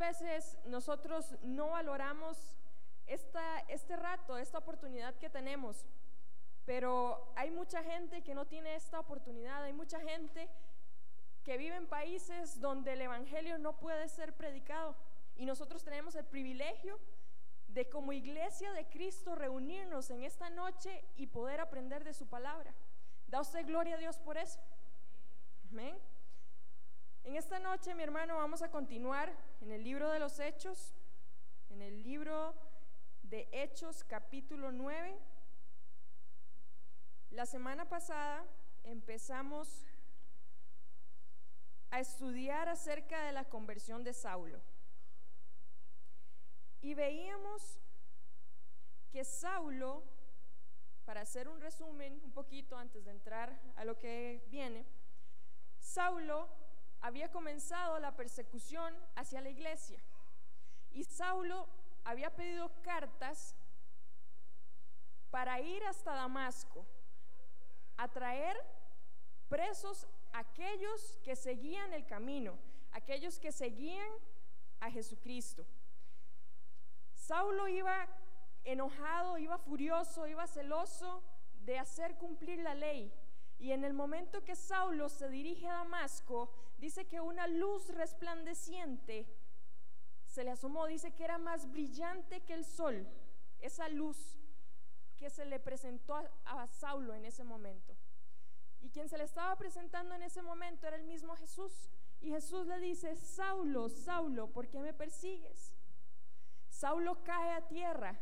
veces nosotros no valoramos esta, este rato, esta oportunidad que tenemos, pero hay mucha gente que no tiene esta oportunidad, hay mucha gente que vive en países donde el Evangelio no puede ser predicado y nosotros tenemos el privilegio de como iglesia de Cristo reunirnos en esta noche y poder aprender de su palabra. Da usted gloria a Dios por eso. Amén. En esta noche, mi hermano, vamos a continuar en el libro de los Hechos, en el libro de Hechos capítulo 9. La semana pasada empezamos a estudiar acerca de la conversión de Saulo. Y veíamos que Saulo, para hacer un resumen un poquito antes de entrar a lo que viene, Saulo había comenzado la persecución hacia la iglesia. Y Saulo había pedido cartas para ir hasta Damasco a traer presos aquellos que seguían el camino, aquellos que seguían a Jesucristo. Saulo iba enojado, iba furioso, iba celoso de hacer cumplir la ley. Y en el momento que Saulo se dirige a Damasco, dice que una luz resplandeciente se le asomó, dice que era más brillante que el sol, esa luz que se le presentó a, Saulo en ese momento. Y quien se le estaba presentando en ese momento era el mismo Jesús. Y Jesús le dice, Saulo, Saulo, ¿por qué me persigues? Saulo cae a tierra.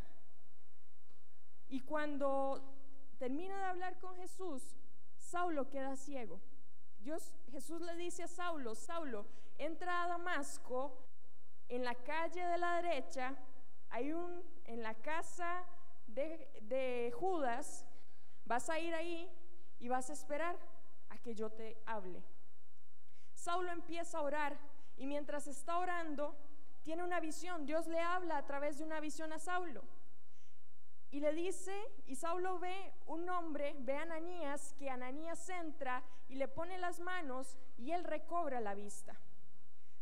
Y cuando termina de hablar con Jesús, Saulo queda ciego. Dios, Jesús le dice a Saulo, Saulo, entra a Damasco, en la calle de la derecha, hay un, en la casa de, de Judas, vas a ir ahí y vas a esperar a que yo te hable. Saulo empieza a orar y mientras está orando, tiene una visión. Dios le habla a través de una visión a Saulo. Y le dice, y Saulo ve un hombre, ve a Ananías, que Ananías entra y le pone las manos y él recobra la vista.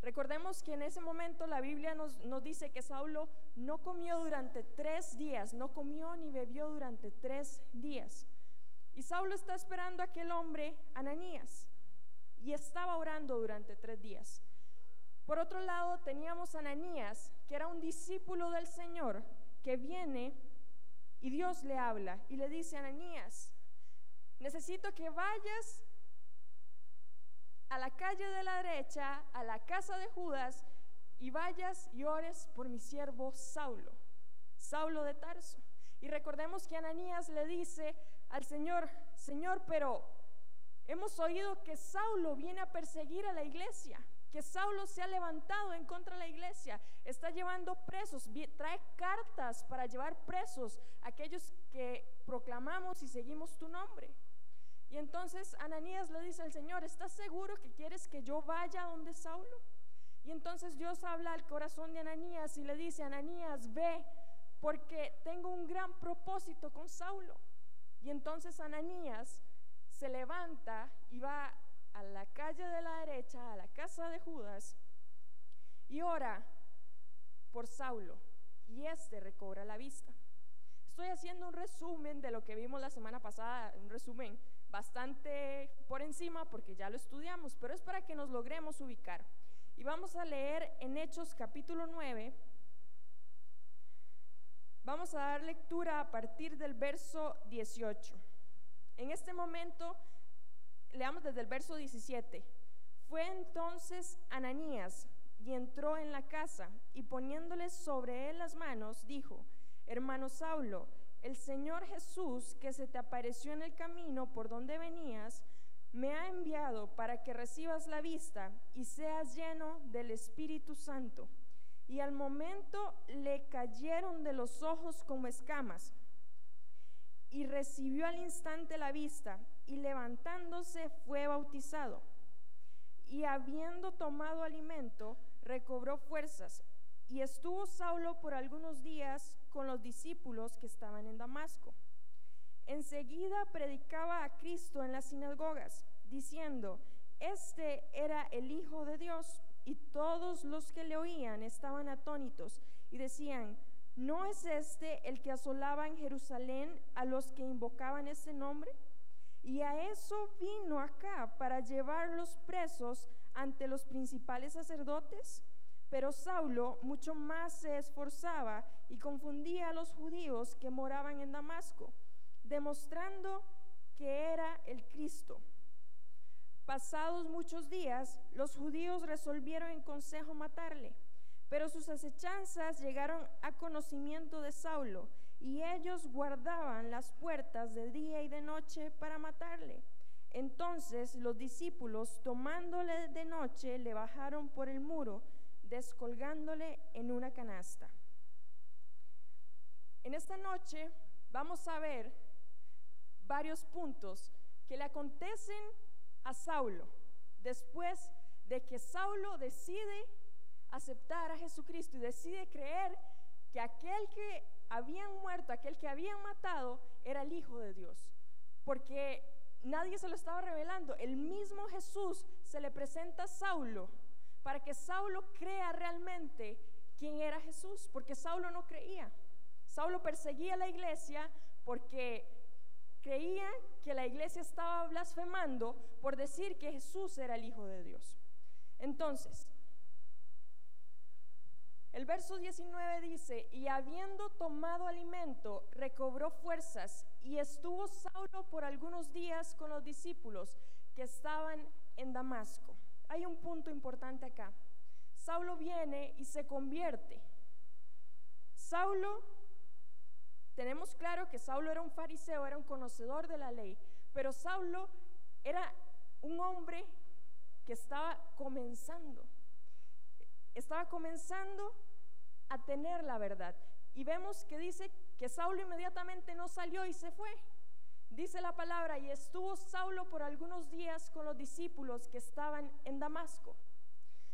Recordemos que en ese momento la Biblia nos, nos, dice que Saulo no comió durante tres días, no comió ni bebió durante tres días. Y Saulo está esperando a aquel hombre, Ananías, y estaba orando durante tres días. Por otro lado, teníamos Ananías, que era un discípulo del Señor, que viene y Dios le habla y le dice a Ananías, necesito que vayas a la calle de la derecha, a la casa de Judas, y vayas y ores por mi siervo Saulo, Saulo de Tarso. Y recordemos que Ananías le dice al Señor, Señor, pero hemos oído que Saulo viene a perseguir a la iglesia que Saulo se ha levantado en contra de la iglesia, está llevando presos, trae cartas para llevar presos a aquellos que proclamamos y seguimos tu nombre. Y entonces Ananías le dice al Señor, ¿estás seguro que quieres que yo vaya donde Saulo? Y entonces Dios habla al corazón de Ananías y le dice, Ananías, ve, porque tengo un gran propósito con Saulo. Y entonces Ananías se levanta y va a la calle de la derecha, a la casa de Judas, y ora por Saulo, y éste recobra la vista. Estoy haciendo un resumen de lo que vimos la semana pasada, un resumen bastante por encima porque ya lo estudiamos, pero es para que nos logremos ubicar. Y vamos a leer en Hechos capítulo 9. Vamos a dar lectura a partir del verso 18. En este momento leamos desde el verso 17. Fue entonces Ananías y entró en la casa y poniéndole sobre él las manos, dijo, hermano Saulo, el Señor Jesús que se te apareció en el camino por donde venías, me ha enviado para que recibas la vista y seas lleno del Espíritu Santo. Y al momento le cayeron de los ojos como escamas y recibió al instante la vista y levantándose fue bautizado. Y habiendo tomado alimento, recobró fuerzas. Y estuvo Saulo por algunos días con los discípulos que estaban en Damasco. Enseguida predicaba a Cristo en las sinagogas, diciendo, Este era el Hijo de Dios. y todos los que le oían estaban atónitos y decían, ¿no es este el que asolaba en Jerusalén a los que invocaban ese nombre? Y a eso vino acá para llevarlos presos ante los principales sacerdotes. Pero Saulo mucho más se esforzaba y confundía a los judíos que moraban en Damasco, demostrando que era el Cristo. Pasados muchos días, los judíos resolvieron en consejo matarle, pero sus acechanzas llegaron a conocimiento de Saulo y ellos guardaban las puertas de día y de noche para matarle. Entonces los discípulos, tomándole de noche, le bajaron por el muro, descolgándole en una canasta. En esta noche vamos a ver varios puntos que le acontecen a Saulo después de que Saulo decide aceptar a Jesucristo y decide creer que aquel que habían muerto, aquel que habían matado, era el Hijo de Dios. Porque nadie se lo estaba revelando. El mismo Jesús se le presenta a Saulo para que Saulo crea realmente quién era Jesús, porque Saulo no creía. Saulo perseguía la iglesia porque creían que la iglesia estaba blasfemando por decir que Jesús era el Hijo de Dios. Entonces, el verso 19 dice, y habiendo tomado alimento, recobró fuerzas y estuvo Saulo por algunos días con los discípulos que estaban en Damasco. Hay un punto importante acá. Saulo viene y se convierte. Saulo tenemos claro que Saulo era un fariseo, era un conocedor de la ley, pero Saulo era un hombre que estaba comenzando, estaba comenzando a tener la verdad. Y vemos que dice que Saulo inmediatamente no salió y se fue. Dice la palabra, y estuvo Saulo por algunos días con los discípulos que estaban en Damasco.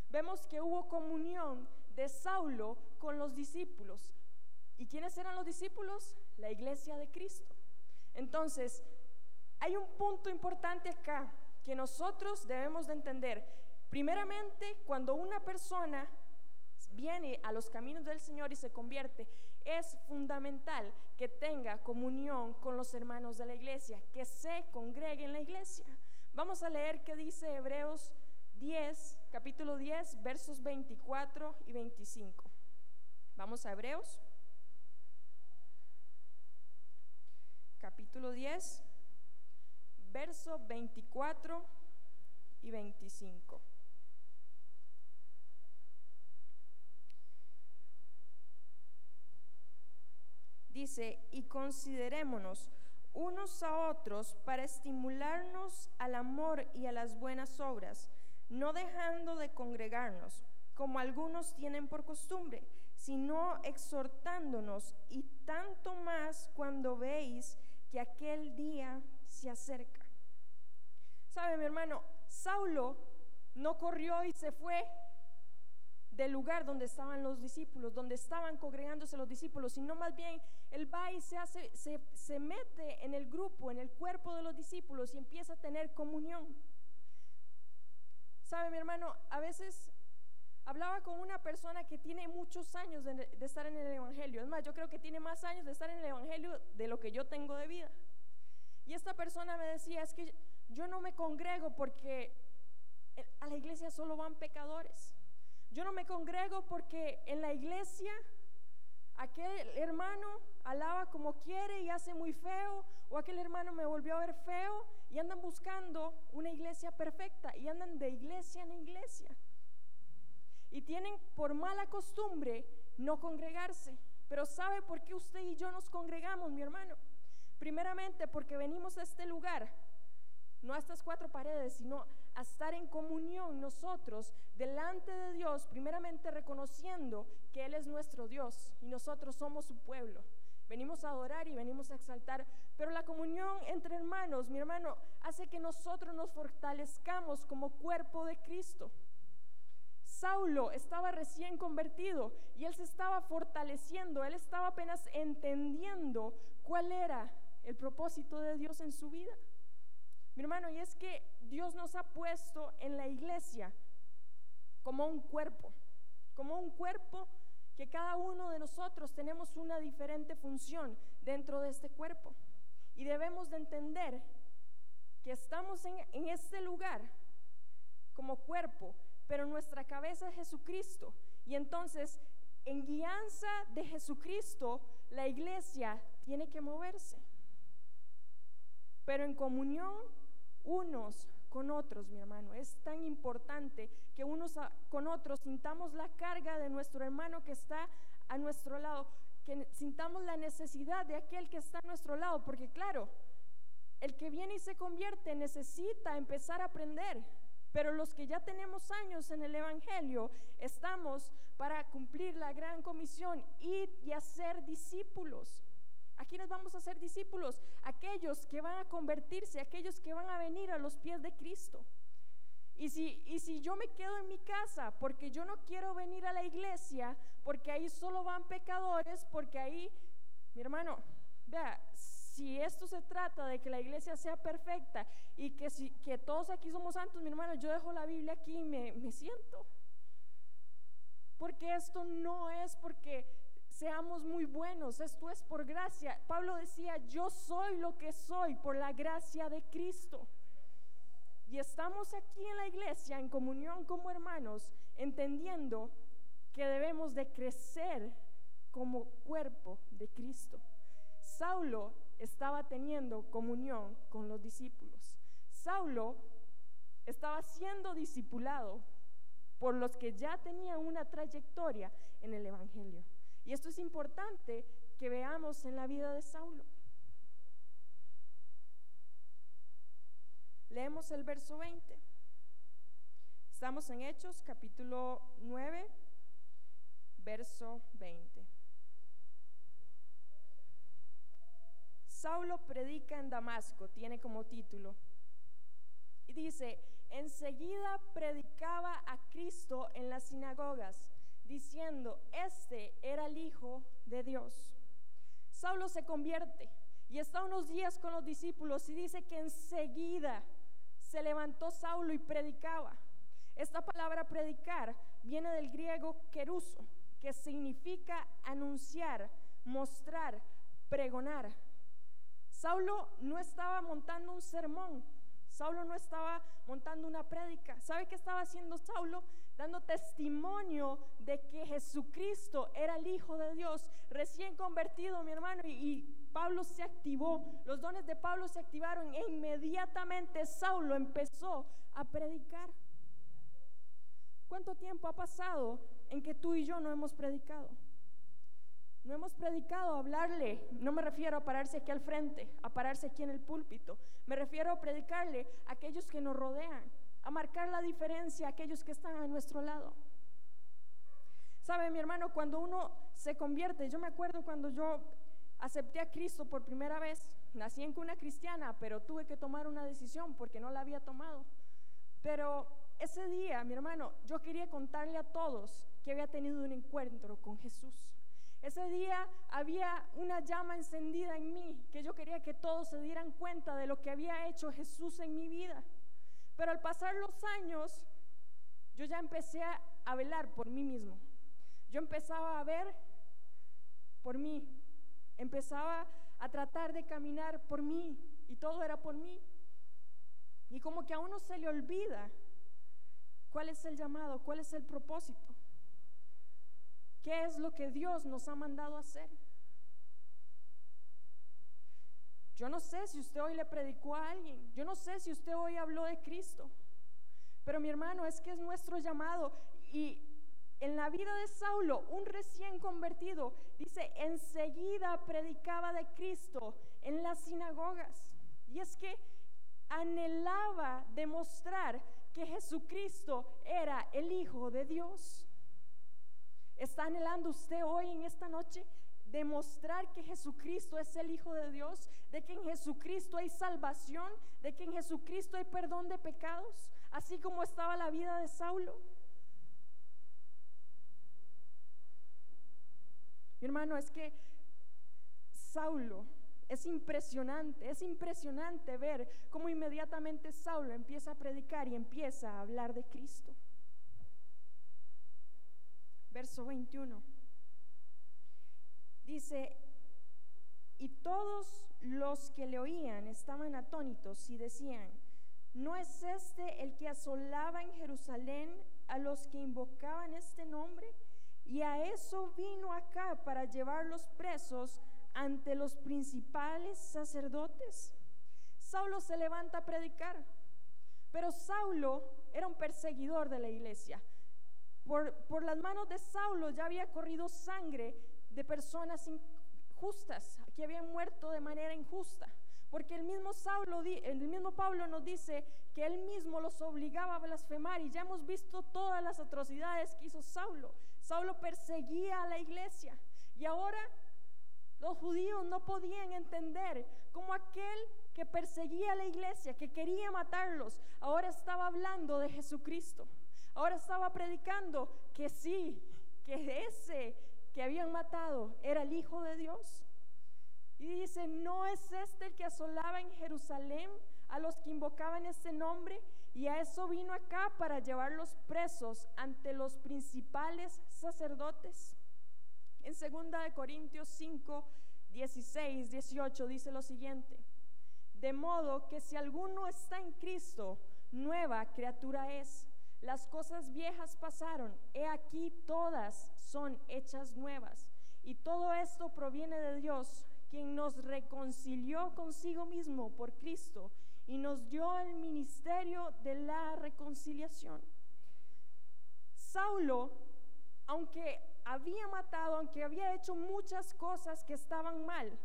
Vemos que hubo comunión de Saulo con los discípulos. ¿Y quiénes eran los discípulos? La iglesia de Cristo. Entonces, hay un punto importante acá que nosotros debemos de entender. Primeramente, cuando una persona viene a los caminos del Señor y se convierte, es fundamental que tenga comunión con los hermanos de la iglesia, que se congregue en la iglesia. Vamos a leer qué dice Hebreos 10, capítulo 10, versos 24 y 25. Vamos a Hebreos capítulo 10, verso 24 y 25. Dice, y considerémonos unos a otros para estimularnos al amor y a las buenas obras, no dejando de congregarnos, como algunos tienen por costumbre, sino exhortándonos, y tanto más cuando veis que aquel día se acerca. ¿Sabe, mi hermano? Saulo no corrió y se fue del lugar donde estaban los discípulos, donde estaban congregándose los discípulos, sino más bien él va y se, hace, se, se mete en el grupo, en el cuerpo de los discípulos y empieza a tener comunión. ¿Sabe, mi hermano? A veces Hablaba con una persona que tiene muchos años de, estar en el Evangelio. Es más, yo creo que tiene más años de estar en el Evangelio de lo que yo tengo de vida. Y esta persona me decía, es que yo no me congrego porque a la iglesia solo van pecadores. Yo no me congrego porque en la iglesia aquel hermano alaba como quiere y hace muy feo, o aquel hermano me volvió a ver feo y andan buscando una iglesia perfecta y andan de iglesia en iglesia y tienen por mala costumbre no congregarse. Pero ¿sabe por qué usted y yo nos congregamos, mi hermano? Primeramente porque venimos a este lugar, no a estas cuatro paredes, sino a estar en comunión nosotros delante de Dios, primeramente reconociendo que Él es nuestro Dios y nosotros somos su pueblo. Venimos a adorar y venimos a exaltar, pero la comunión entre hermanos, mi hermano, hace que nosotros nos fortalezcamos como cuerpo de Cristo. Saulo estaba recién convertido y él se estaba fortaleciendo, él estaba apenas entendiendo cuál era el propósito de Dios en su vida. Mi hermano, y es que Dios nos ha puesto en la iglesia como un cuerpo, como un cuerpo que cada uno de nosotros tenemos una diferente función dentro de este cuerpo. Y debemos de entender que estamos en, en este lugar como cuerpo, pero nuestra cabeza es Jesucristo. Y entonces, en guianza de Jesucristo, la iglesia tiene que moverse. Pero en comunión unos con otros, mi hermano. Es tan importante que unos con otros sintamos la carga de nuestro hermano que está a nuestro lado, que sintamos la necesidad de aquel que está a nuestro lado, porque claro, el que viene y se convierte necesita empezar a aprender. Pero los que ya tenemos años en el Evangelio, estamos para cumplir la gran comisión, ir y hacer discípulos. ¿A quiénes vamos a ser discípulos? Aquellos que van a convertirse, aquellos que van a venir a los pies de Cristo. Y si, y si yo me quedo en mi casa porque yo no quiero venir a la iglesia, porque ahí solo van pecadores, porque ahí, mi hermano, vea, si esto se trata de que la iglesia sea perfecta y que, si, que todos aquí somos santos, mi hermano, yo dejo la Biblia aquí y me, me siento. Porque esto no es porque seamos muy buenos, esto es por gracia. Pablo decía, yo soy lo que soy por la gracia de Cristo. Y estamos aquí en la iglesia en comunión como hermanos, entendiendo que debemos de crecer como cuerpo de Cristo. Saulo estaba teniendo comunión con los discípulos. Saulo estaba siendo discipulado por los que ya tenían una trayectoria en el Evangelio. Y esto es importante que veamos en la vida de Saulo. Leemos el verso 20. Estamos en Hechos capítulo 9, verso 20. Saulo predica en Damasco, tiene como título. Y dice, enseguida predicaba a Cristo en las sinagogas diciendo, este era el Hijo de Dios. Saulo se convierte y está unos días con los discípulos y dice que enseguida se levantó Saulo y predicaba. Esta palabra predicar viene del griego keruso, que significa anunciar, mostrar, pregonar. Saulo no estaba montando un sermón, Saulo no estaba montando una prédica. ¿Sabe qué estaba haciendo Saulo? Dando testimonio de que Jesucristo era el Hijo de Dios, recién convertido, mi hermano, y, Pablo se activó, los dones de Pablo se activaron e inmediatamente Saulo empezó a predicar. ¿Cuánto tiempo ha pasado en que tú y yo no hemos predicado? No hemos predicado hablarle, no me refiero a pararse aquí al frente, a pararse aquí en el púlpito, me refiero a predicarle a aquellos que nos rodean, a marcar la diferencia a aquellos que están a nuestro lado. Sabe, mi hermano, cuando uno se convierte, yo me acuerdo cuando yo acepté a Cristo por primera vez, nací en cuna cristiana, pero tuve que tomar una decisión porque no la había tomado. Pero ese día, mi hermano, yo quería contarle a todos que había tenido un encuentro con Jesús. Ese día había una llama encendida en mí, que yo quería que todos se dieran cuenta de lo que había hecho Jesús en mi vida. Pero al pasar los años, yo ya empecé a velar por mí mismo. Yo empezaba a ver por mí. Empezaba a tratar de caminar por mí. Y todo era por mí. Y como que a uno se le olvida cuál es el llamado, cuál es el propósito. ¿Qué es lo que Dios nos ha mandado hacer? Yo no sé si usted hoy le predicó a alguien, yo no sé si usted hoy habló de Cristo, pero mi hermano, es que es nuestro llamado. Y en la vida de Saulo, un recién convertido, dice, enseguida predicaba de Cristo en las sinagogas. Y es que anhelaba demostrar que Jesucristo era el Hijo de Dios. ¿Está anhelando usted hoy en esta noche demostrar que Jesucristo es el Hijo de Dios? ¿De que en Jesucristo hay salvación? ¿De que en Jesucristo hay perdón de pecados? Así como estaba la vida de Saulo. Mi hermano, es que Saulo es impresionante, es impresionante ver cómo inmediatamente Saulo empieza a predicar y empieza a hablar de Cristo. Verso 21. Dice, y todos los que le oían estaban atónitos y decían, ¿no es este el que asolaba en Jerusalén a los que invocaban este nombre? Y a eso vino acá para llevarlos presos ante los principales sacerdotes. Saulo se levanta a predicar, pero Saulo era un perseguidor de la iglesia. Por, las manos de Saulo ya había corrido sangre de personas injustas, que habían muerto de manera injusta. Porque el mismo, Saulo, el mismo Pablo nos dice que él mismo los obligaba a blasfemar y ya hemos visto todas las atrocidades que hizo Saulo. Saulo perseguía a la iglesia y ahora los judíos no podían entender cómo aquel que perseguía a la iglesia, que quería matarlos, ahora estaba hablando de Jesucristo. Ahora estaba predicando que sí, que ese que habían matado era el Hijo de Dios. Y dice, ¿no es este el que asolaba en Jerusalén a los que invocaban ese nombre? Y a eso vino acá para llevarlos presos ante los principales sacerdotes. En 2 Corintios 5, 16, 18 dice lo siguiente. De modo que si alguno está en Cristo, nueva criatura es. Las cosas viejas pasaron, he aquí todas son hechas nuevas. Y todo esto proviene de Dios, quien nos reconcilió consigo mismo por Cristo y nos dio el ministerio de la reconciliación. Saulo, aunque había matado, aunque había hecho muchas cosas que estaban mal,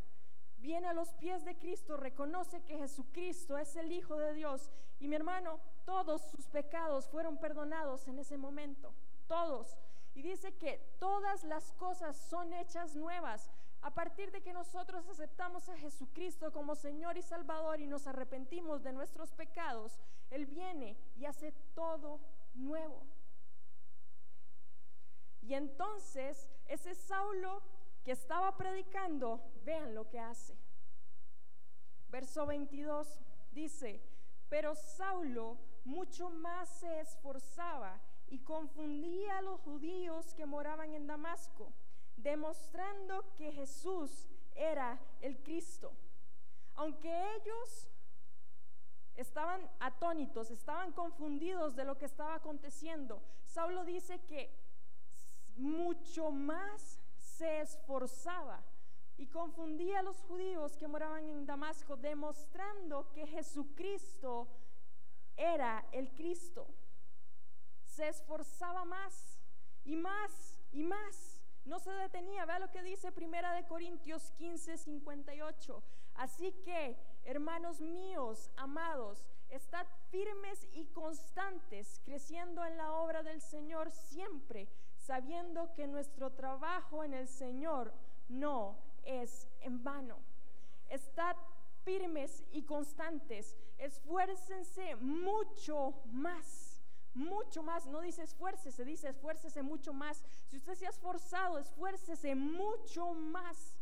viene a los pies de Cristo, reconoce que Jesucristo es el Hijo de Dios. Y mi hermano, todos sus pecados fueron perdonados en ese momento, todos. Y dice que todas las cosas son hechas nuevas. A partir de que nosotros aceptamos a Jesucristo como Señor y Salvador y nos arrepentimos de nuestros pecados, Él viene y hace todo nuevo. Y entonces ese Saulo que estaba predicando, vean lo que hace. Verso 22 dice, pero Saulo mucho más se esforzaba y confundía a los judíos que moraban en Damasco demostrando que Jesús era el Cristo. Aunque ellos estaban atónitos, estaban confundidos de lo que estaba aconteciendo, Saulo dice que mucho más se esforzaba y confundía a los judíos que moraban en Damasco, demostrando que Jesucristo era el Cristo. Se esforzaba más y más y más no se detenía. Vea lo que dice Primera de Corintios 15, 58. Así que, hermanos míos, amados, estad firmes y constantes, creciendo en la obra del Señor siempre, sabiendo que nuestro trabajo en el Señor no es en vano. Estad firmes y constantes, esfuércense mucho más mucho más. No dice esfuércese, dice esfuércese mucho más. Si usted se ha esforzado, esfuércese mucho más.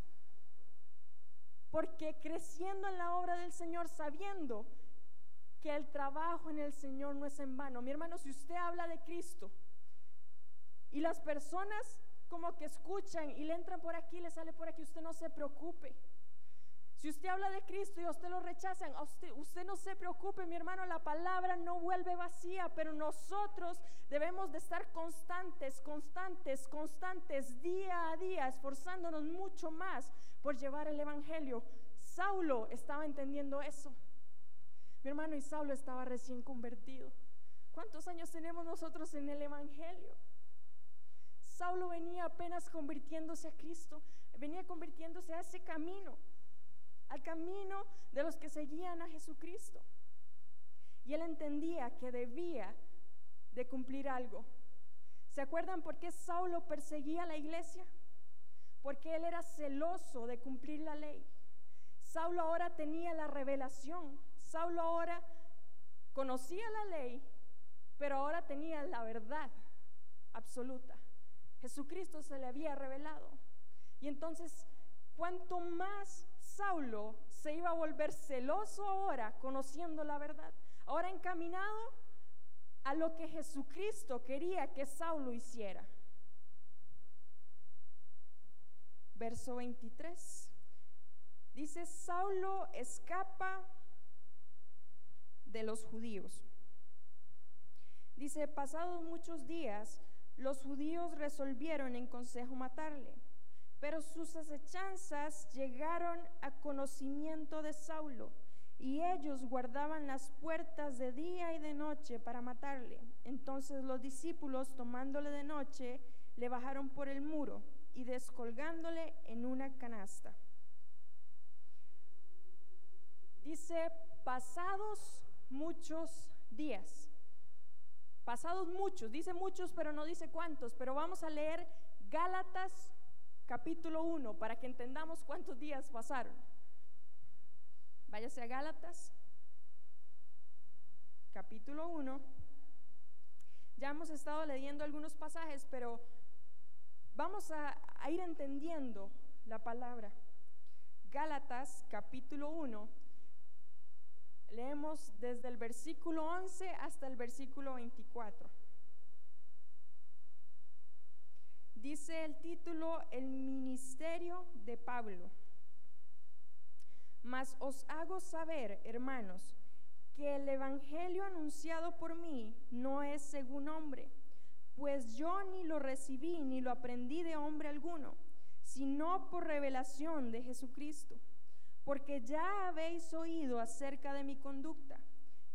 Porque creciendo en la obra del Señor, sabiendo que el trabajo en el Señor no es en vano. Mi hermano, si usted habla de Cristo y las personas como que escuchan y le entran por aquí, le sale por aquí, usted no se preocupe. Si usted habla de Cristo y a usted lo rechazan, usted, usted no se preocupe, mi hermano, la palabra no vuelve vacía, pero nosotros debemos de estar constantes, constantes, constantes, día a día, esforzándonos mucho más por llevar el Evangelio. Saulo estaba entendiendo eso. Mi hermano y Saulo estaba recién convertido. ¿Cuántos años tenemos nosotros en el Evangelio? Saulo venía apenas convirtiéndose a Cristo, venía convirtiéndose a ese camino al camino de los que seguían a Jesucristo. Y él entendía que debía de cumplir algo. ¿Se acuerdan por qué Saulo perseguía a la iglesia? Porque él era celoso de cumplir la ley. Saulo ahora tenía la revelación. Saulo ahora conocía la ley, pero ahora tenía la verdad absoluta. Jesucristo se le había revelado. Y entonces, cuanto más Saulo se iba a volver celoso ahora, conociendo la verdad, ahora encaminado a lo que Jesucristo quería que Saulo hiciera. verso 23. Dice, Saulo escapa de los judíos. Dice, pasados muchos días, los judíos resolvieron en consejo matarle, pero sus acechanzas llegaron a conocimiento de Saulo y ellos guardaban las puertas de día y de noche para matarle. Entonces los discípulos, tomándole de noche, le bajaron por el muro y descolgándole en una canasta. Dice, pasados muchos días. Pasados muchos, dice muchos, pero no dice cuántos, pero vamos a leer Gálatas capítulo 1 para que entendamos cuántos días pasaron. Váyase a Gálatas, capítulo 1. Ya hemos estado leyendo algunos pasajes, pero vamos a, ir entendiendo la palabra. Gálatas, capítulo 1. Leemos desde el versículo 11 hasta el versículo 24. Dice el título El ministerio de Pablo. Mas os hago saber, hermanos, que el Evangelio anunciado por mí no es según hombre, pues yo ni lo recibí ni lo aprendí de hombre alguno, sino por revelación de Jesucristo. Porque ya habéis oído acerca de mi conducta,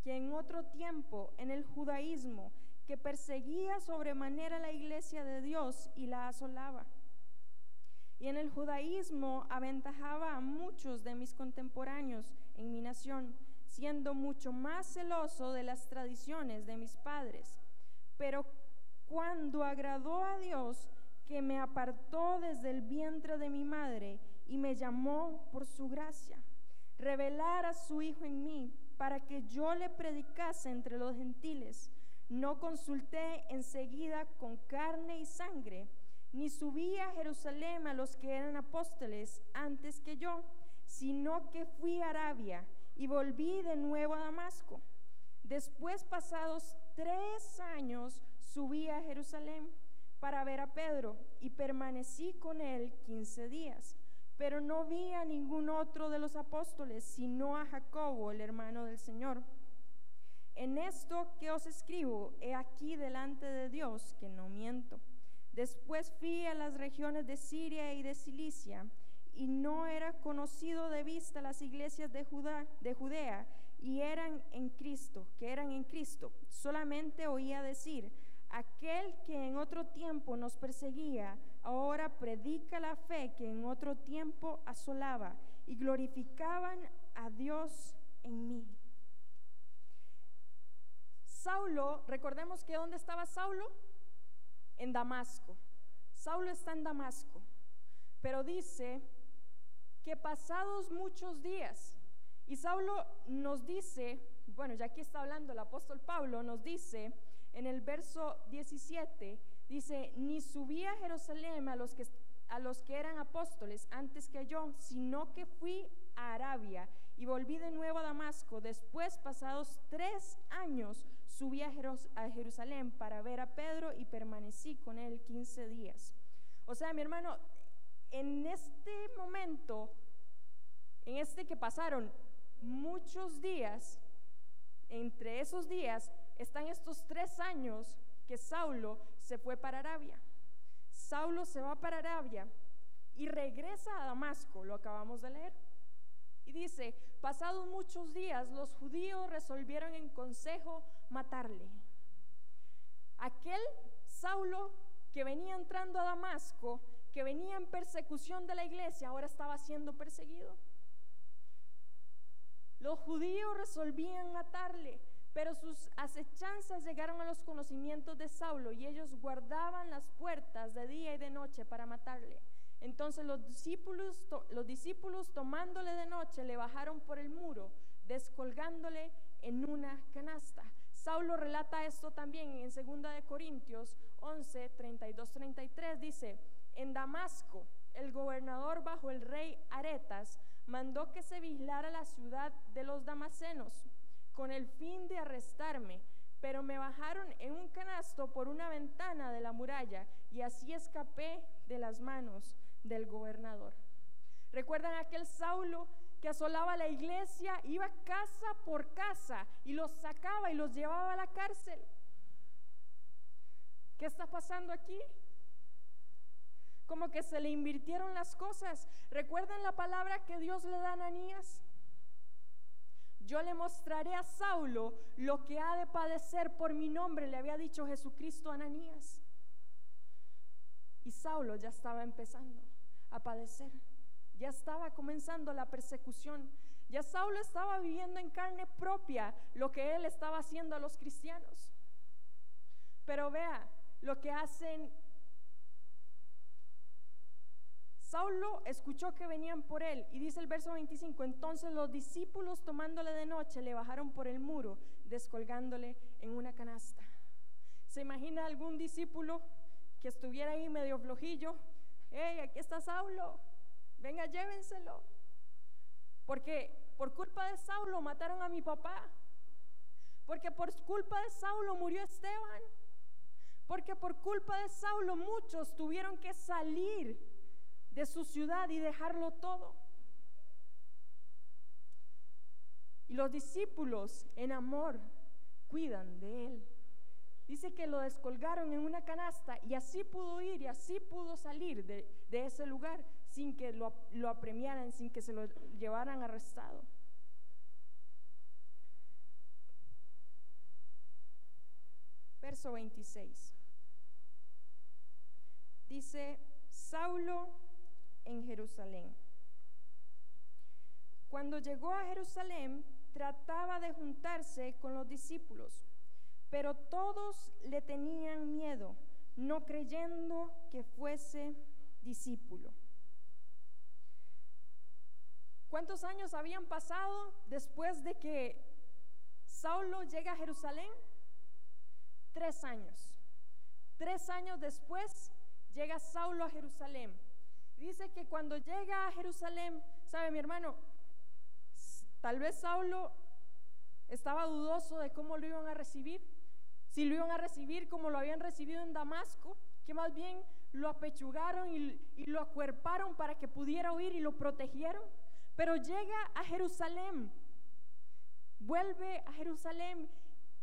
que en otro tiempo, en el judaísmo, que perseguía sobremanera la iglesia de Dios y la asolaba y en el judaísmo aventajaba a muchos de mis contemporáneos en mi nación, siendo mucho más celoso de las tradiciones de mis padres. Pero cuando agradó a Dios, que me apartó desde el vientre de mi madre y me llamó por su gracia, revelar a su Hijo en mí para que yo le predicase entre los gentiles, no consulté enseguida con carne y sangre, ni subí a Jerusalén a los que eran apóstoles antes que yo, sino que fui a Arabia y volví de nuevo a Damasco. Después, pasados tres años, subí a Jerusalén para ver a Pedro y permanecí con él quince días. Pero no vi a ningún otro de los apóstoles, sino a Jacobo, el hermano del Señor. En esto que os escribo, he aquí delante de Dios que no miento. Después fui a las regiones de Siria y de Cilicia, y no era conocido de vista las iglesias de, Judá, de Judea, y eran en Cristo, que eran en Cristo. Solamente oía decir, aquel que en otro tiempo nos perseguía, ahora predica la fe que en otro tiempo asolaba, y glorificaban a Dios en mí. Saulo, recordemos que ¿dónde estaba Saulo? en Damasco. Saulo está en Damasco, pero dice que pasados muchos días, y Saulo nos dice, bueno, ya aquí está hablando el apóstol Pablo, nos dice en el verso 17, dice, ni subí a Jerusalén a los que, a los que eran apóstoles antes que yo, sino que fui a Arabia y volví de nuevo a Damasco. Después, pasados tres años, subí a, Jerusalén para ver a Pedro y permanecí con él 15 días. O sea, mi hermano, en este momento, en este que pasaron muchos días, entre esos días están estos tres años que Saulo se fue para Arabia. Saulo se va para Arabia y regresa a Damasco, lo acabamos de leer. Dice, pasados muchos días los judíos resolvieron en consejo matarle. Aquel Saulo que venía entrando a Damasco, que venía en persecución de la iglesia, ahora estaba siendo perseguido. Los judíos resolvían matarle, pero sus acechanzas llegaron a los conocimientos de Saulo y ellos guardaban las puertas de día y de noche para matarle. Entonces los discípulos, los discípulos tomándole de noche le bajaron por el muro, descolgándole en una canasta. Saulo relata esto también en 2 de Corintios 11, 32, 33. Dice, en Damasco, el gobernador bajo el rey Aretas mandó que se vigilara la ciudad de los damasenos con el fin de arrestarme, pero me bajaron en un canasto por una ventana de la muralla y así escapé de las manos del gobernador. ¿Recuerdan aquel Saulo que asolaba la iglesia, iba casa por casa y los sacaba y los llevaba a la cárcel? ¿Qué está pasando aquí? Como que se le invirtieron las cosas. ¿Recuerdan la palabra que Dios le da a Ananías? Yo le mostraré a Saulo lo que ha de padecer por mi nombre, le había dicho Jesucristo a Ananías. Y Saulo ya estaba empezando a padecer, ya estaba comenzando la persecución, ya Saulo estaba viviendo en carne propia lo que él estaba haciendo a los cristianos. Pero vea lo que hacen Saulo escuchó que venían por él y dice el verso 25, entonces los discípulos tomándole de noche le bajaron por el muro, descolgándole en una canasta. ¿Se imagina algún discípulo que estuviera ahí medio flojillo? Hey, aquí está Saulo, venga, llévenselo. Porque por culpa de Saulo mataron a mi papá. Porque por culpa de Saulo murió Esteban. Porque por culpa de Saulo muchos tuvieron que salir de su ciudad y dejarlo todo. Y los discípulos en amor cuidan de él. Dice que lo descolgaron en una canasta y así pudo ir y así pudo salir de, ese lugar sin que lo, lo apremiaran, sin que se lo llevaran arrestado. Verso 26. Dice, Saulo en Jerusalén. Cuando llegó a Jerusalén, trataba de juntarse con los discípulos, pero todos le tenían miedo, no creyendo que fuese discípulo. ¿Cuántos años habían pasado después de que Saulo llega a Jerusalén? Tres años. Tres años después llega Saulo a Jerusalén. Dice que cuando llega a Jerusalén, sabe mi hermano, tal vez Saulo estaba dudoso de cómo lo iban a recibir, si lo iban a recibir como lo habían recibido en Damasco, que más bien lo apechugaron y, lo acuerparon para que pudiera huir y lo protegieron. Pero llega a Jerusalén, vuelve a Jerusalén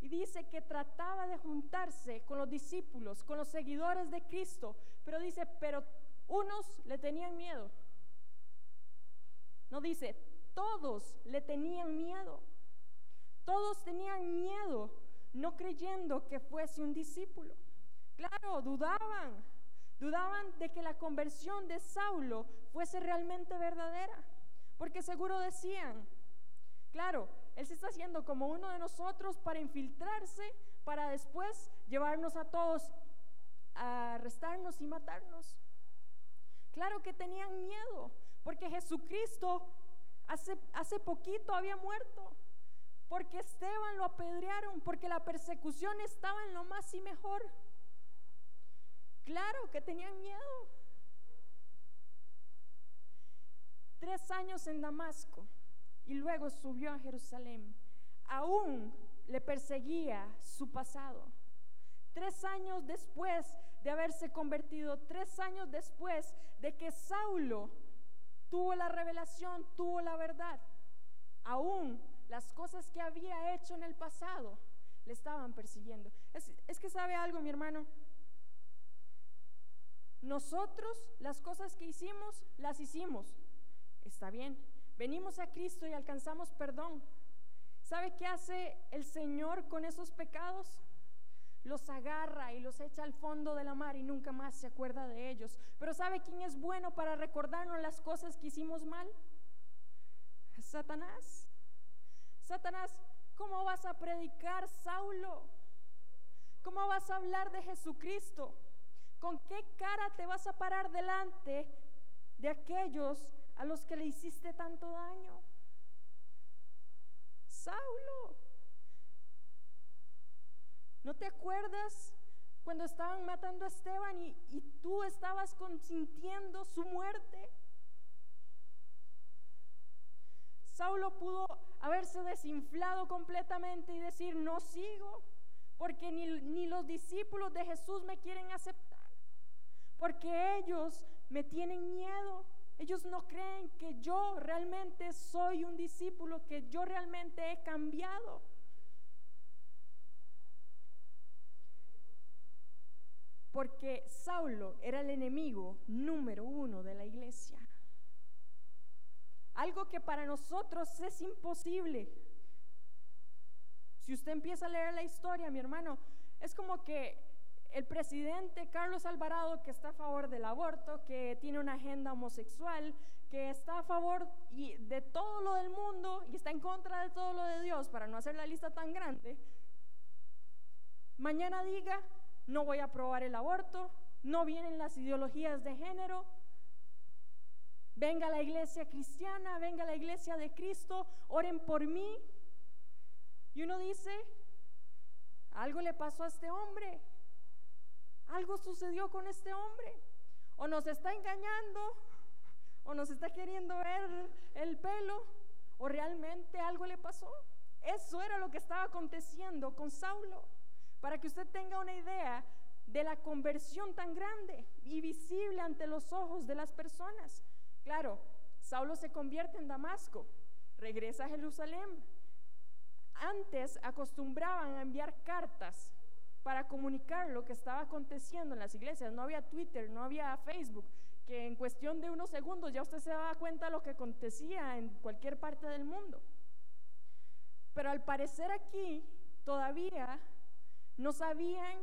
y dice que trataba de juntarse con los discípulos, con los seguidores de Cristo, pero dice, pero unos le tenían miedo. No dice, todos le tenían miedo. Todos tenían miedo, no creyendo que fuese un discípulo. Claro, dudaban. Dudaban de que la conversión de Saulo fuese realmente verdadera. Porque seguro decían, claro, él se está haciendo como uno de nosotros para infiltrarse, para después llevarnos a todos a arrestarnos y matarnos. Claro que tenían miedo, porque Jesucristo hace, hace poquito había muerto, Esteban lo apedrearon, porque la persecución estaba en lo más y mejor. Claro que tenían miedo. Tres años en Damasco y luego subió a Jerusalén. Aún le perseguía su pasado. Tres años después de haberse convertido, tres años después de que Saulo tuvo la revelación, tuvo la verdad, aún las cosas que había hecho en el pasado le estaban persiguiendo. Es, es que sabe algo, mi hermano. Nosotros las cosas que hicimos, las hicimos. Está bien. Venimos a Cristo y alcanzamos perdón. ¿Sabe qué hace el Señor con esos pecados? los agarra y los echa al fondo de la mar y nunca más se acuerda de ellos. Pero ¿sabe quién es bueno para recordarnos las cosas que hicimos mal? Satanás. Satanás, ¿cómo vas a predicar, Saulo? ¿Cómo vas a hablar de Jesucristo? ¿Con qué cara te vas a parar delante de aquellos a los que le hiciste tanto daño? Saulo, ¿No te acuerdas cuando estaban matando a Esteban y, y tú estabas consintiendo su muerte? Saulo pudo haberse desinflado completamente y decir, no sigo, porque ni, ni, los discípulos de Jesús me quieren aceptar, porque ellos me tienen miedo. Ellos no creen que yo realmente soy un discípulo, que yo realmente he cambiado. Porque Saulo era el enemigo número uno de la iglesia. Algo que para nosotros es imposible. Si usted empieza a leer la historia, mi hermano, es como que el presidente Carlos Alvarado, que está a favor del aborto, que tiene una agenda homosexual, que está a favor de todo lo del mundo y está en contra de todo lo de Dios, para no hacer la lista tan grande, mañana diga, no voy a aprobar el aborto, no vienen las ideologías de género, venga la iglesia cristiana, venga la iglesia de Cristo, oren por mí. Y uno dice, algo le pasó a este hombre, algo sucedió con este hombre, o nos está engañando, o nos está queriendo ver el pelo, o realmente algo le pasó. Eso era lo que estaba aconteciendo con Saulo, para que usted tenga una idea de la conversión tan grande y visible ante los ojos de las personas. Claro, Saulo se convierte en Damasco, regresa a Jerusalén. Antes acostumbraban a enviar cartas para comunicar lo que estaba aconteciendo en las iglesias. No había Twitter, no había Facebook, que en cuestión de unos segundos ya usted se daba cuenta de lo que acontecía en cualquier parte del mundo. Pero al parecer aquí todavía no sabían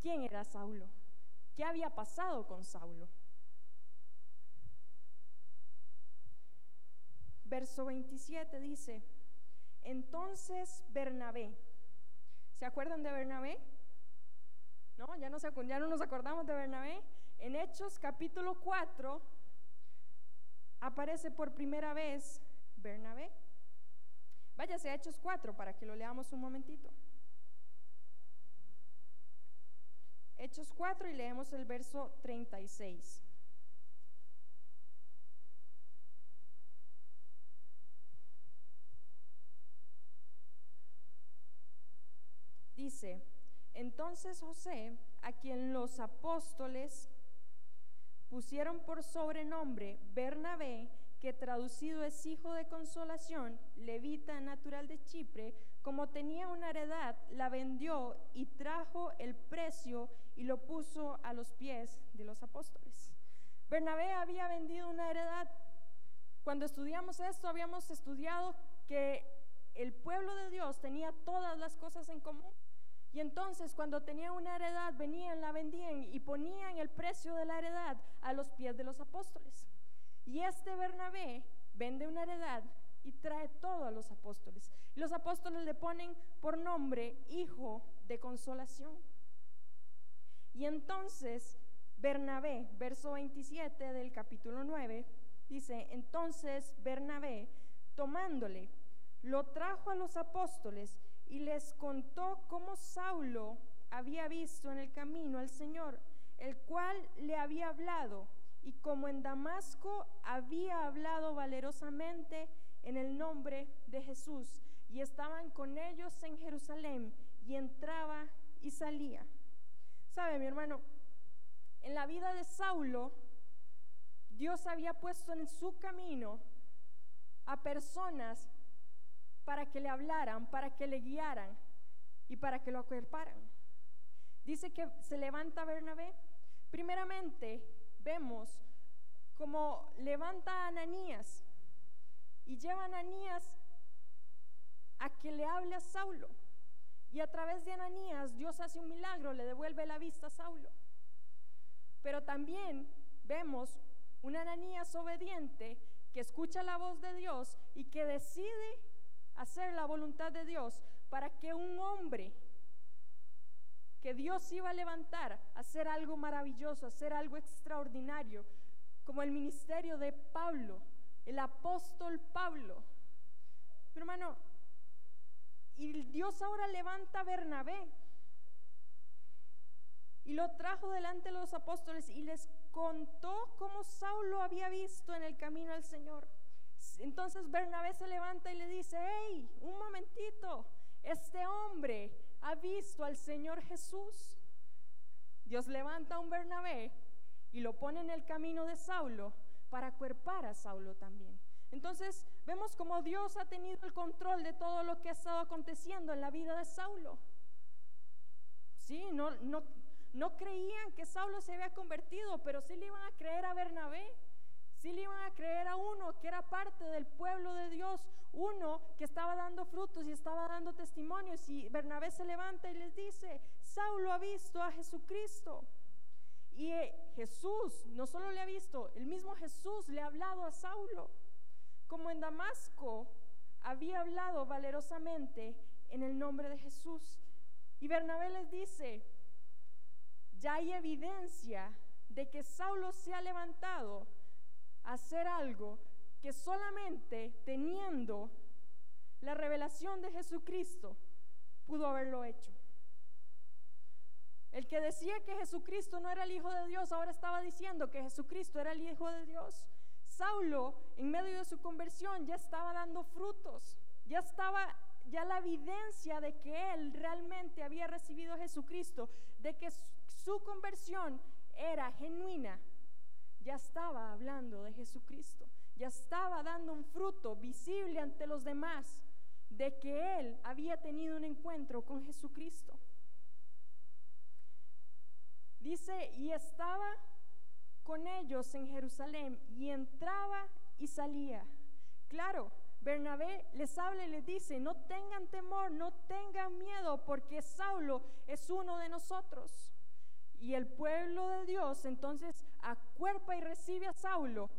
quién era Saulo, qué había pasado con Saulo. Verso 27 dice, entonces Bernabé, ¿se acuerdan de Bernabé? No, ya no, se, ya no nos acordamos de Bernabé. En Hechos capítulo 4 aparece por primera vez Bernabé. Váyase a Hechos 4 para que lo leamos un momentito. Hechos 4 y leemos el verso 36. Dice, entonces José, a quien los apóstoles pusieron por sobrenombre Bernabé, que traducido es hijo de consolación, levita natural de Chipre, como tenía una heredad, la vendió y trajo el precio y lo puso a los pies de los apóstoles. Bernabé había vendido una heredad. Cuando estudiamos esto, habíamos estudiado que el pueblo de Dios tenía todas las cosas en común. Y entonces cuando tenía una heredad, venían, la vendían y ponían el precio de la heredad a los pies de los apóstoles. Y este Bernabé vende una heredad y trae todo a los apóstoles. Y los apóstoles le ponen por nombre Hijo de Consolación. Y entonces Bernabé, verso 27 del capítulo 9, dice, entonces Bernabé, tomándole, lo trajo a los apóstoles y les contó cómo Saulo había visto en el camino al Señor, el cual le había hablado, y como en Damasco había hablado valerosamente en el nombre de Jesús, y estaban con ellos en Jerusalén, y entraba y salía. ¿Sabe, mi hermano? En la vida de Saulo, Dios había puesto en su camino a personas para que le hablaran, para que le guiaran y para que lo acuerparan. Dice que se levanta Bernabé. Primeramente vemos como levanta a Ananías y lleva a Ananías a que le hable a Saulo. Y a través de Ananías Dios hace un milagro, le devuelve la vista a Saulo. Pero también vemos un Ananías obediente que escucha la voz de Dios y que decide hacer la voluntad de Dios para que un hombre que Dios iba a levantar, hacer algo maravilloso, hacer algo extraordinario, como el ministerio de Pablo, el apóstol Pablo. hermano, y Dios ahora levanta a Bernabé y lo trajo delante de los apóstoles y les contó cómo Saulo había visto en el camino al Señor. Entonces Bernabé se levanta y le dice, hey, un momentito, este hombre ha visto al Señor Jesús. Dios levanta a un Bernabé y lo pone en el camino de Saulo para cuerpar a Saulo también. Entonces vemos como Dios ha tenido el control de todo lo que ha estado aconteciendo en la vida de Saulo. Sí, no, no, no creían que Saulo se había convertido, pero sí le iban a creer a Bernabé. Sí le iban a creer a uno que era parte del pueblo de Dios, uno que estaba dando frutos y estaba dando testimonios. Y Bernabé se levanta y les dice, Saulo ha visto a Jesucristo. Y eh, Jesús no solo le ha visto, el mismo Jesús le ha hablado a Saulo. Como en Damasco había hablado valerosamente en el nombre de Jesús. Y Bernabé les dice, ya hay evidencia de que Saulo se ha levantado hacer algo que solamente teniendo la revelación de Jesucristo pudo haberlo hecho. El que decía que Jesucristo no era el Hijo de Dios, ahora estaba diciendo que Jesucristo era el Hijo de Dios. Saulo, en medio de su conversión, ya estaba dando frutos, ya estaba ya la evidencia de que él realmente había recibido a Jesucristo, de que su conversión era genuina, ya estaba hablando de Jesucristo, ya estaba dando un fruto visible ante los demás de que él había tenido un encuentro con Jesucristo. Dice, y estaba con ellos en Jerusalén y entraba y salía. Claro, Bernabé les habla y les dice, no tengan temor, no tengan miedo, porque Saulo es uno de nosotros. Y el pueblo de Dios entonces acuerpa y recibe a Saulo.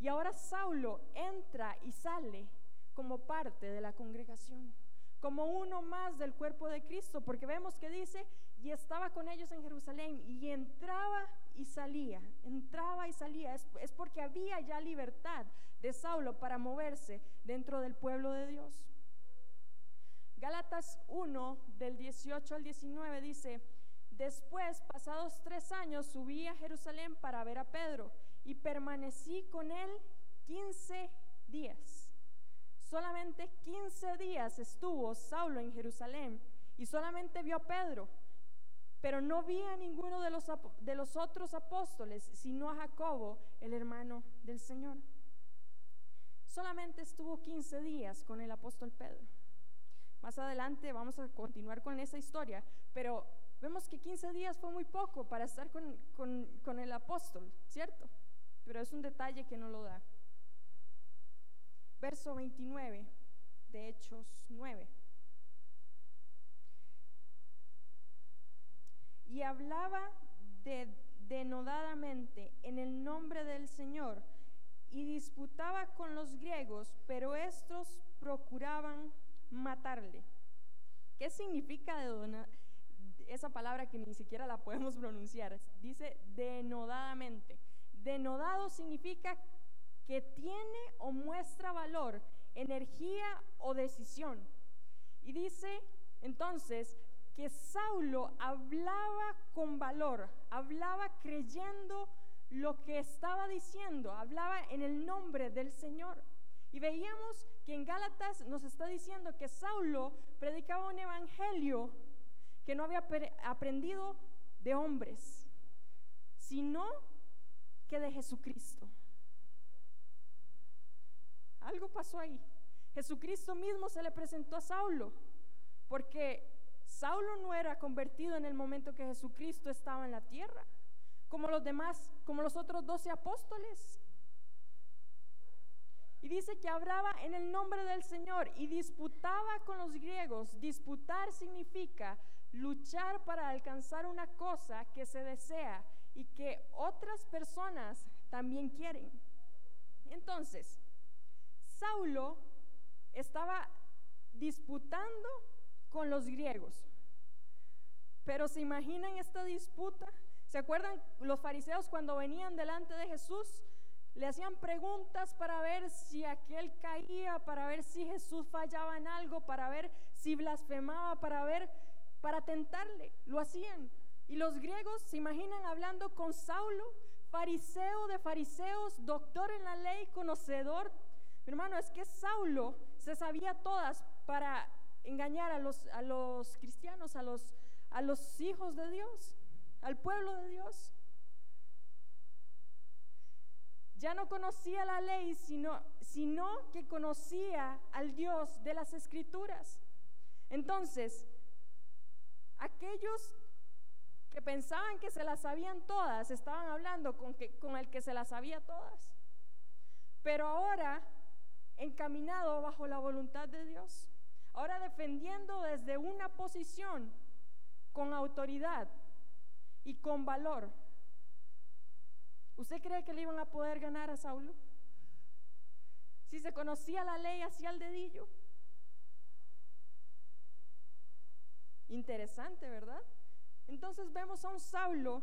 Y ahora Saulo entra y sale como parte de la congregación, como uno más del cuerpo de Cristo, porque vemos que dice, y estaba con ellos en Jerusalén, y entraba y salía, entraba y salía. Es, porque había ya libertad de Saulo para moverse dentro del pueblo de Dios. Gálatas 1, del 18 al 19 dice, Después, pasados tres años, subí a Jerusalén para ver a Pedro y permanecí con él 15 días. Solamente 15 días estuvo Saulo en Jerusalén y solamente vio a Pedro, pero no vi a ninguno de los, de los otros apóstoles, sino a Jacobo, el hermano del Señor. Solamente estuvo 15 días con el apóstol Pedro. Más adelante vamos a continuar con esa historia, pero Vemos que 15 días fue muy poco para estar con, el apóstol, ¿cierto? Pero es un detalle que no lo da. Verso 29 de Hechos 9. Y hablaba denodadamente en el nombre del Señor y disputaba con los griegos, pero estos procuraban matarle. ¿Qué significa? Esa palabra que ni siquiera la podemos pronunciar. Dice denodadamente. Denodado significa que tiene o muestra valor, energía o decisión. Y dice entonces que Saulo hablaba con valor, hablaba creyendo lo que estaba diciendo, hablaba en el nombre del Señor. Y veíamos que en Gálatas nos está diciendo que Saulo predicaba un evangelio que no había aprendido de hombres, sino que de Jesucristo. Algo pasó ahí. Jesucristo mismo se le presentó a Saulo, porque Saulo no era convertido en el momento que Jesucristo estaba en la tierra, como los demás, como los otros doce apóstoles. Y dice que hablaba en el nombre del Señor y disputaba con los griegos. Disputar significa luchar para alcanzar una cosa que se desea y que otras personas también quieren. Entonces, Saulo estaba disputando con los griegos. Pero se imaginan esta disputa. ¿Se acuerdan los fariseos cuando venían delante de Jesús? Le hacían preguntas para ver si aquel caía, para ver si Jesús fallaba en algo, para ver si blasfemaba, para ver para tentarle. Lo hacían. Y los griegos se imaginan hablando con Saulo, fariseo de fariseos, doctor en la ley, conocedor. Mi hermano, es que Saulo se sabía todas para engañar a los, a los cristianos, a los, a los hijos de Dios, al pueblo de Dios. ya no conocía la ley, sino, sino que conocía al Dios de las escrituras. Entonces, aquellos que pensaban que se las sabían todas, estaban hablando con, el que se las sabía todas. Pero ahora, encaminado bajo la voluntad de Dios, ahora defendiendo desde una posición con autoridad y con valor. ¿Usted cree que le iban a poder ganar a Saulo? Si se conocía la ley hacia el dedillo. Interesante, ¿verdad? Entonces vemos a un Saulo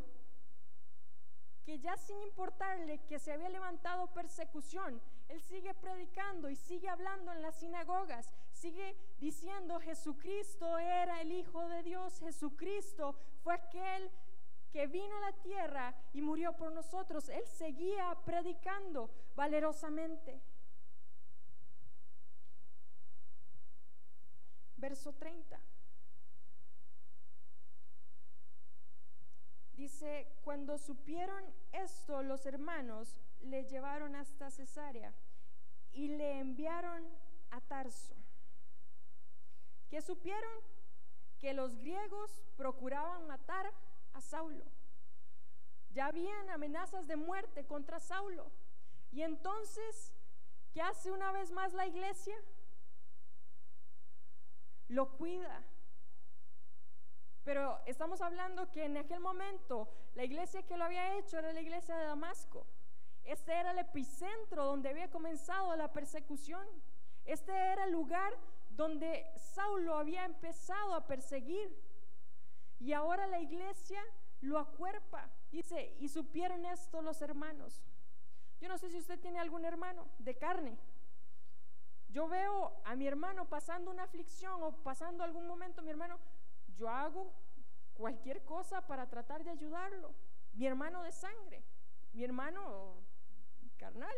que ya sin importarle que se había levantado persecución, él sigue predicando y sigue hablando en las sinagogas, sigue diciendo Jesucristo era el Hijo de Dios, Jesucristo fue aquel que vino a la tierra y murió por nosotros. Él seguía predicando valerosamente. Verso 30. Dice, cuando supieron esto los hermanos, le llevaron hasta Cesarea y le enviaron a Tarso. ¿Qué supieron? Que los griegos procuraban matar a Saulo. Ya habían amenazas de muerte contra Saulo. Y entonces, ¿qué hace una vez más la iglesia? Lo cuida, pero estamos hablando que en aquel momento la iglesia que lo había hecho era la iglesia de Damasco. Este era el epicentro donde había comenzado la persecución. Este era el lugar donde Saulo había empezado a perseguir. Y ahora la iglesia lo acuerpa. Dice, y supieron esto los hermanos. Yo no sé si usted tiene algún hermano de carne. Yo veo a mi hermano pasando una aflicción o pasando algún momento, mi hermano, yo hago cualquier cosa para tratar de ayudarlo. Mi hermano de sangre, mi hermano carnal,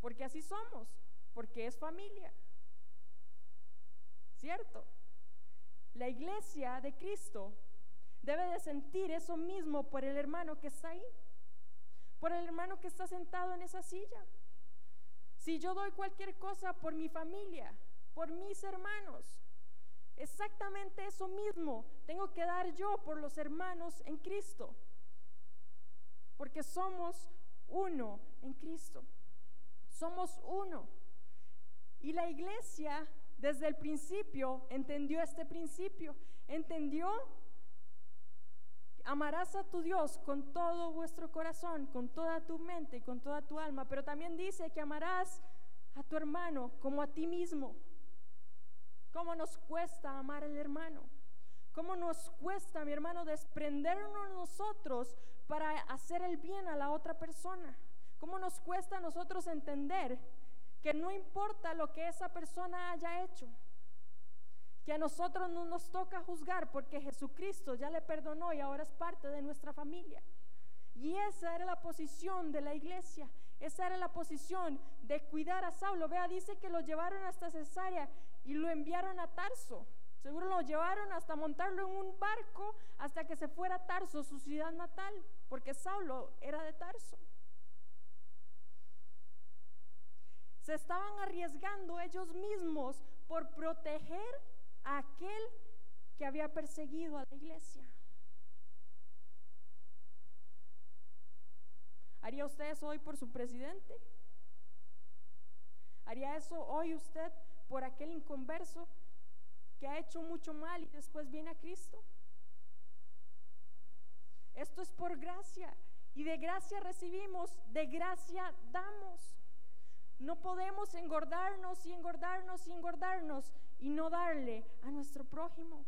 porque así somos, porque es familia. ¿Cierto? La iglesia de Cristo debe de sentir eso mismo por el hermano que está ahí, por el hermano que está sentado en esa silla. Si yo doy cualquier cosa por mi familia, por mis hermanos, Exactamente eso mismo tengo que dar yo por los hermanos en Cristo. Porque somos uno en Cristo. Somos uno. Y la iglesia desde el principio entendió este principio. Entendió, amarás a tu Dios con todo vuestro corazón, con toda tu mente y con toda tu alma. Pero también dice que amarás a tu hermano como a ti mismo. ¿Cómo nos cuesta amar al hermano? ¿Cómo nos cuesta, mi hermano, desprendernos nosotros para hacer el bien a la otra persona? ¿Cómo nos cuesta a nosotros entender que no importa lo que esa persona haya hecho? Que a nosotros no nos toca juzgar porque Jesucristo ya le perdonó y ahora es parte de nuestra familia. Y esa era la posición de la iglesia. Esa era la posición de cuidar a Saulo. Vea, dice que lo llevaron hasta Cesarea y lo enviaron a Tarso. Seguro lo llevaron hasta montarlo en un barco hasta que se fuera a Tarso, su ciudad natal, porque Saulo era de Tarso. Se estaban arriesgando ellos mismos por proteger a aquel que había perseguido a la iglesia. ¿Haría usted eso hoy por su presidente? ¿Haría eso hoy usted por aquel inconverso que ha hecho mucho mal y después viene a Cristo. Esto es por gracia y de gracia recibimos, de gracia damos. No podemos engordarnos y engordarnos y engordarnos y no darle a nuestro prójimo.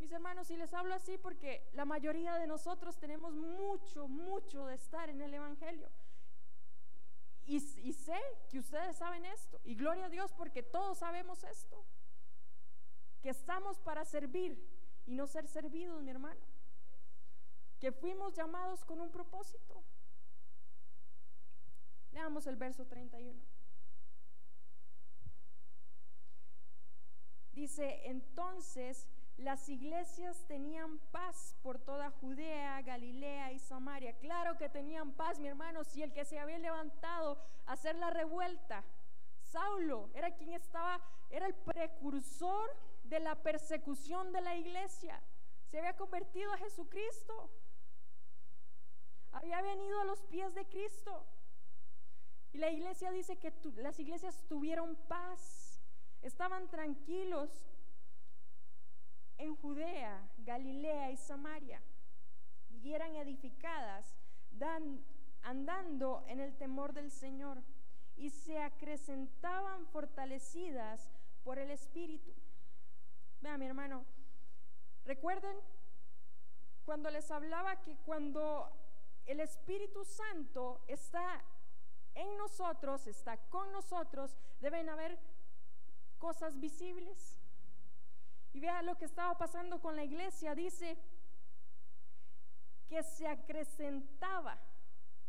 Mis hermanos, y les hablo así porque la mayoría de nosotros tenemos mucho, mucho de estar en el Evangelio. Y, sé que ustedes saben esto. Y gloria a Dios porque todos sabemos esto. Que estamos para servir y no ser servidos, mi hermano. Que fuimos llamados con un propósito. Leamos el verso 31. Dice, entonces las iglesias tenían paz por toda Judea, Galilea y Samaria. Claro que tenían paz, mi hermano, si el que se había levantado a hacer la revuelta, Saulo, era quien estaba, era el precursor de la persecución de la iglesia. Se había convertido a Jesucristo. Había venido a los pies de Cristo. Y la iglesia dice que las iglesias tuvieron paz, estaban tranquilos en Judea, Galilea y Samaria, y eran edificadas andando en el temor del Señor, y se acrecentaban fortalecidas por el Espíritu. Vean, mi hermano, recuerden cuando les hablaba que cuando el Espíritu Santo está en nosotros, está con nosotros, deben haber cosas visibles. Y vea lo que estaba pasando con la iglesia. Dice que se acrecentaba,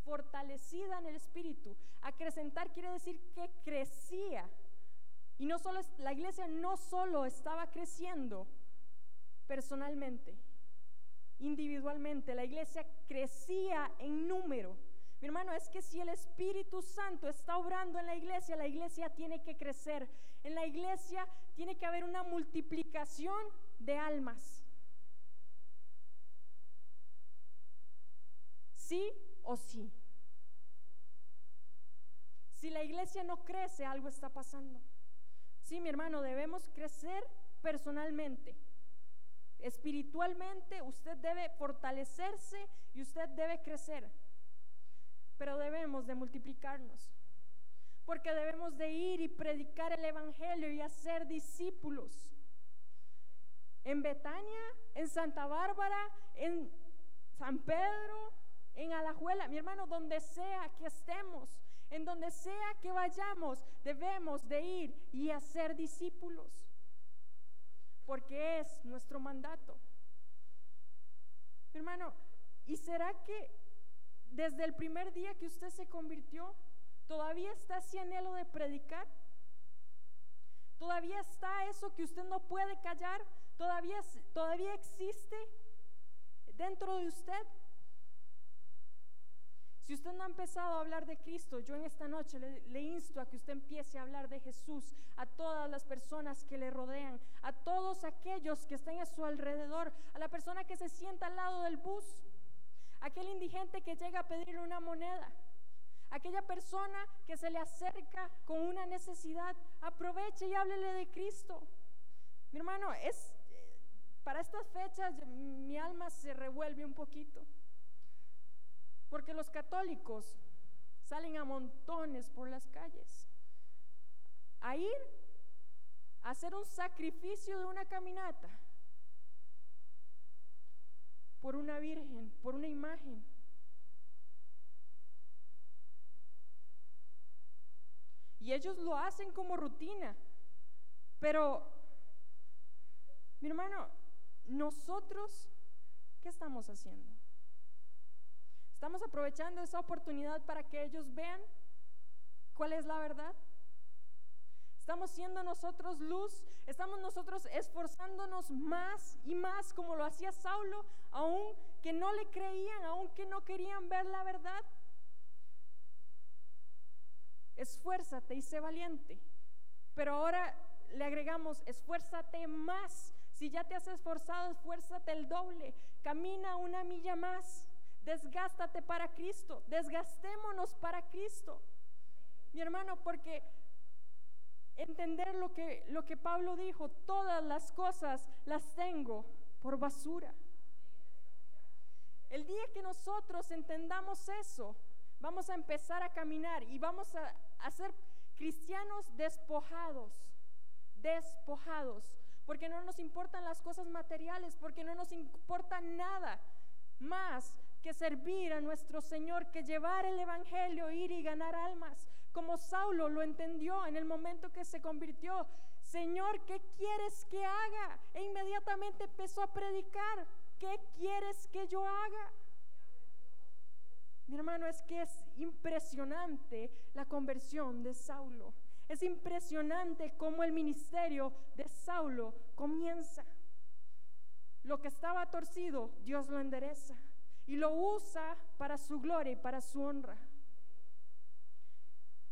fortalecida en el espíritu. Acrecentar quiere decir que crecía. Y no solo la iglesia no solo estaba creciendo personalmente, individualmente, la iglesia crecía en número mi hermano, es que si el Espíritu Santo está obrando en la iglesia, la iglesia tiene que crecer. En la iglesia tiene que haber una multiplicación de almas. Sí o sí. Si la iglesia no crece, algo está pasando. Sí, mi hermano, debemos crecer personalmente. Espiritualmente, usted debe fortalecerse y usted debe crecer pero debemos de multiplicarnos. Porque debemos de ir y predicar el Evangelio y hacer discípulos. En Betania, en Santa Bárbara, en San Pedro, en Alajuela, mi hermano, donde sea que estemos, en donde sea que vayamos, debemos de ir y hacer discípulos. Porque es nuestro mandato. Mi hermano, ¿y será que desde el primer día que usted se convirtió, todavía está ese anhelo de predicar. Todavía está eso que usted no puede callar. Todavía, todavía existe dentro de usted. Si usted no ha empezado a hablar de Cristo, yo en esta noche le, insto a que usted empiece a hablar de Jesús a todas las personas que le rodean, a todos aquellos que están a su alrededor, a la persona que se sienta al lado del bus, aquel indigente que llega a pedirle una moneda, aquella persona que se le acerca con una necesidad, aproveche y háblele de Cristo. Mi hermano, es para estas fechas mi alma se revuelve un poquito. Porque los católicos salen a montones por las calles a ir a hacer un sacrificio de una caminata por una virgen, por una imagen. Y ellos lo hacen como rutina. Pero, mi hermano, nosotros, ¿qué estamos haciendo? ¿Estamos aprovechando esa oportunidad para que ellos vean cuál es la verdad? Estamos siendo nosotros luz, estamos nosotros esforzándonos más y más como lo hacía Saulo, aun que no le creían, aun que no querían ver la verdad. Esfuérzate y sé valiente. Pero ahora le agregamos, esfuérzate más. Si ya te has esforzado, esfuérzate el doble. Camina una milla más. Desgástate para Cristo. Desgastémonos para Cristo. Mi hermano, porque entender lo que, lo que Pablo dijo, todas las cosas las tengo por basura. El día que nosotros entendamos eso, vamos a empezar a caminar y vamos a, ser cristianos despojados, despojados, porque no nos importan las cosas materiales, porque no nos importa nada más que servir a nuestro Señor, que llevar el Evangelio, ir y ganar almas, como Saulo lo entendió en el momento que se convirtió. Señor, ¿qué quieres que haga? E inmediatamente empezó a predicar. ¿Qué quieres que yo haga? Mi hermano, es que es impresionante la conversión de Saulo. Es impresionante cómo el ministerio de Saulo comienza. Lo que estaba torcido, Dios lo endereza y lo usa para su gloria y para su honra.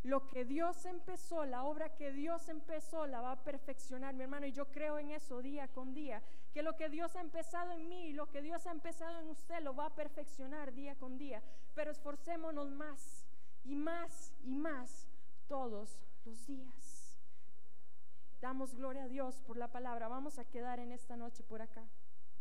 Lo que Dios empezó, la obra que Dios empezó, la va a perfeccionar, mi hermano. Y yo creo en eso día con día. Que lo que Dios ha empezado en mí, lo que Dios ha empezado en usted, lo va a perfeccionar día con día. Pero esforcémonos más y más y más todos los días. Damos gloria a Dios por la palabra. Vamos a quedar en esta noche por acá.